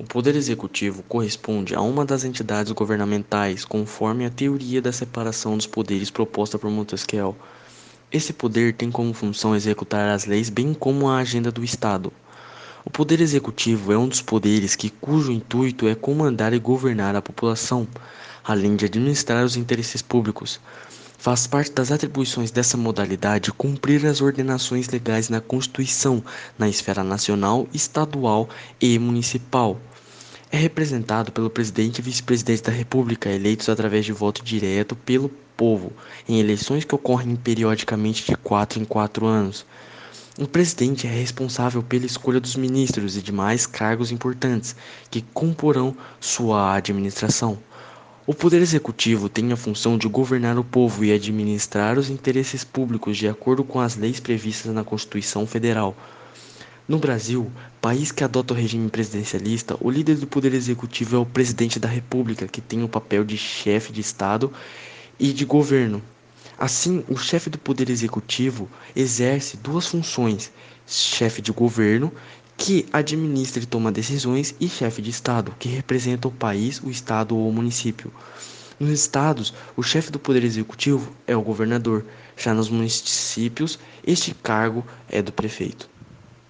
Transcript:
O poder executivo corresponde a uma das entidades governamentais, conforme a teoria da separação dos poderes proposta por Montesquieu. Esse poder tem como função executar as leis bem como a agenda do Estado. O poder executivo é um dos poderes que cujo intuito é comandar e governar a população, além de administrar os interesses públicos. Faz parte das atribuições dessa modalidade cumprir as ordenações legais na Constituição, na esfera nacional, estadual e municipal é representado pelo presidente e vice-presidente da República, eleitos através de voto direto pelo povo, em eleições que ocorrem periodicamente de quatro em quatro anos. O presidente é responsável pela escolha dos ministros e demais cargos importantes que comporão sua administração. O Poder Executivo tem a função de governar o povo e administrar os interesses públicos de acordo com as leis previstas na Constituição Federal. No Brasil, país que adota o regime presidencialista, o líder do poder executivo é o presidente da República, que tem o papel de chefe de Estado e de governo. Assim, o chefe do poder executivo exerce duas funções: chefe de governo, que administra e toma decisões, e chefe de Estado, que representa o país, o Estado ou o município. Nos estados, o chefe do poder executivo é o governador, já nos municípios, este cargo é do prefeito.